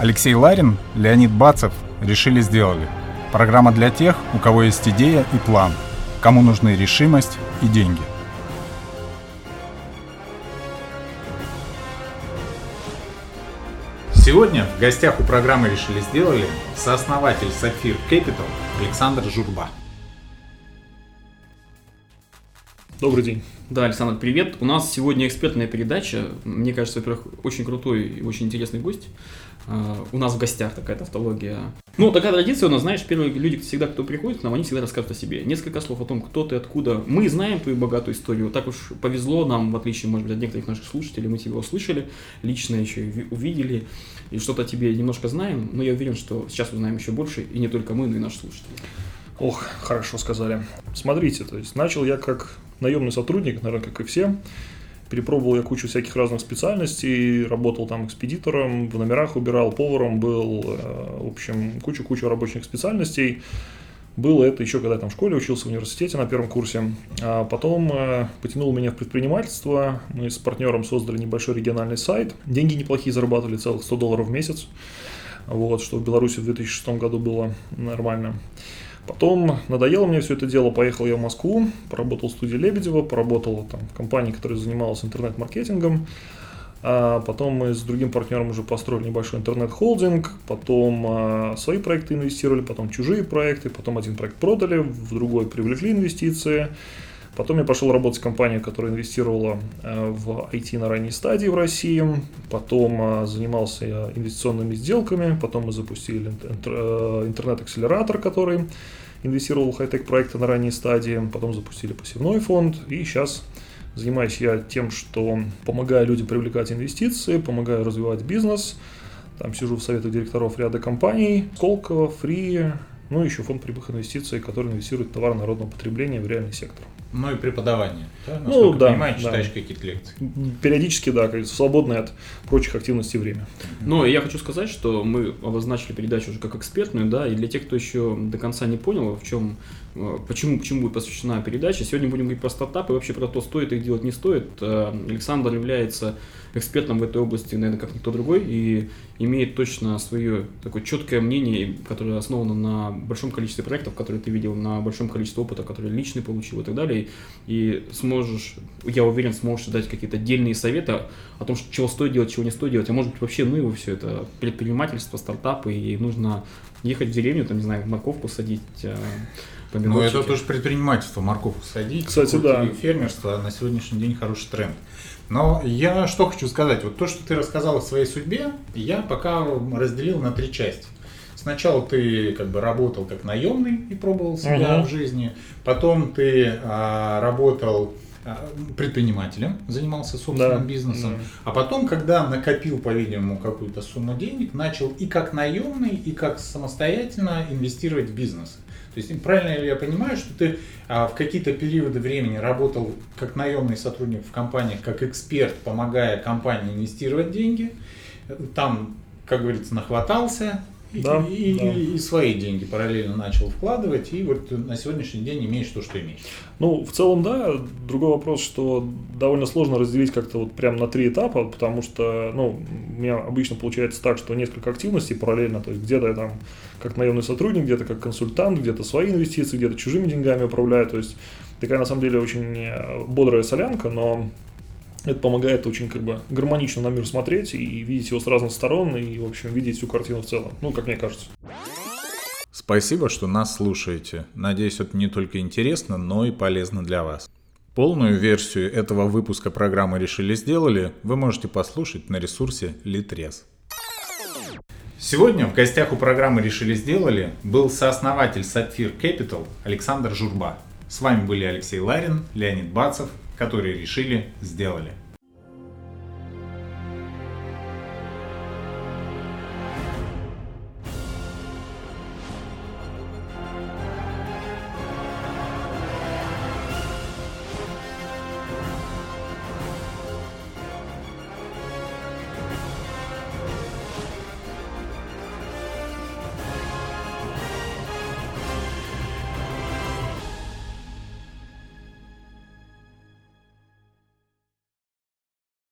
Алексей Ларин, Леонид Бацев решили сделали. Программа для тех, у кого есть идея и план, кому нужны решимость и деньги. Сегодня в гостях у программы «Решили сделали» сооснователь Sapphire Capital Александр Журба. Добрый день. Да, Александр, привет. У нас сегодня экспертная передача. Мне кажется, во-первых, очень крутой и очень интересный гость. Uh, у нас в гостях такая тавтология. Ну, такая традиция у нас, знаешь, первые люди всегда, кто приходит к нам, они всегда рассказывают о себе. Несколько слов о том, кто ты, откуда. Мы знаем твою богатую историю. Так уж повезло нам, в отличие, может быть, от некоторых наших слушателей. Мы тебя услышали, лично еще увидели, и что-то о тебе немножко знаем. Но я уверен, что сейчас узнаем еще больше, и не только мы, но и наши слушатели. Ох, хорошо сказали. Смотрите, то есть начал я как наемный сотрудник, наверное, как и все. Перепробовал я кучу всяких разных специальностей, работал там экспедитором, в номерах убирал, поваром был, э, в общем, кучу-кучу рабочих специальностей. Было это еще когда я там в школе учился, в университете на первом курсе. А потом э, потянул меня в предпринимательство. Мы с партнером создали небольшой региональный сайт. Деньги неплохие зарабатывали, целых 100 долларов в месяц. Вот, что в Беларуси в 2006 году было нормально. Потом надоело мне все это дело, поехал я в Москву, поработал в студии Лебедева, поработал там в компании, которая занималась интернет-маркетингом. А потом мы с другим партнером уже построили небольшой интернет-холдинг, потом а, свои проекты инвестировали, потом чужие проекты, потом один проект продали, в другой привлекли инвестиции. Потом я пошел работать в компанию, которая инвестировала а, в IT на ранней стадии в России. Потом а, занимался инвестиционными сделками. Потом мы запустили а, интернет-акселератор, который инвестировал в хай-тек проекты на ранней стадии, потом запустили пассивной фонд, и сейчас занимаюсь я тем, что помогаю людям привлекать инвестиции, помогаю развивать бизнес, там сижу в советах директоров ряда компаний, Сколково, Фри, ну и еще фонд прибыльных инвестиций, который инвестирует в товар народного потребления в реальный сектор. Ну и преподавание. Да? ну да. понимаю, читаешь да. какие-то лекции. Периодически, да, как свободное от прочих активностей время. Но я хочу сказать, что мы обозначили передачу уже как экспертную, да, и для тех, кто еще до конца не понял, в чем Э, почему, к чему будет посвящена передача. Сегодня будем говорить про стартапы и вообще про то, стоит их делать, не стоит. Э, Александр является экспертом в этой области, наверное, как никто другой, и имеет точно свое такое четкое мнение, которое основано на большом количестве проектов, которые ты видел, на большом количестве опыта, который личный получил и так далее. И сможешь, я уверен, сможешь дать какие-то отдельные советы о том, чего стоит делать, чего не стоит делать. А может быть вообще, ну его все это предпринимательство, стартапы, и нужно ехать в деревню, там, не знаю, морковку садить, э, ну, это тоже предпринимательство, морковку садить. Кстати, да. Фермерство на сегодняшний день хороший тренд. Но я что хочу сказать, вот то, что ты рассказал о своей судьбе, я пока разделил на три части. Сначала ты как бы работал как наемный и пробовал себя угу. в жизни, потом ты а, работал а, предпринимателем, занимался собственным да. бизнесом, да. а потом, когда накопил, по-видимому, какую-то сумму денег, начал и как наемный, и как самостоятельно инвестировать в бизнес. То есть правильно ли я понимаю, что ты а, в какие-то периоды времени работал как наемный сотрудник в компаниях, как эксперт, помогая компании инвестировать деньги, там, как говорится, нахватался, да, и, да. И, и свои деньги параллельно начал вкладывать, и вот на сегодняшний день имеешь то, что имеешь. Ну, в целом, да. Другой вопрос, что довольно сложно разделить как-то вот прям на три этапа, потому что, ну, у меня обычно получается так, что несколько активностей параллельно, то есть где-то я там как наемный сотрудник, где-то как консультант, где-то свои инвестиции, где-то чужими деньгами управляю, то есть такая на самом деле очень э, бодрая солянка, но это помогает очень как бы гармонично на мир смотреть и видеть его с разных сторон и, в общем, видеть всю картину в целом. Ну, как мне кажется. Спасибо, что нас слушаете. Надеюсь, это не только интересно, но и полезно для вас. Полную версию этого выпуска программы «Решили сделали» вы можете послушать на ресурсе Litres. Сегодня в гостях у программы «Решили сделали» был сооснователь Sapphire Capital Александр Журба. С вами были Алексей Ларин, Леонид Бацев которые решили, сделали.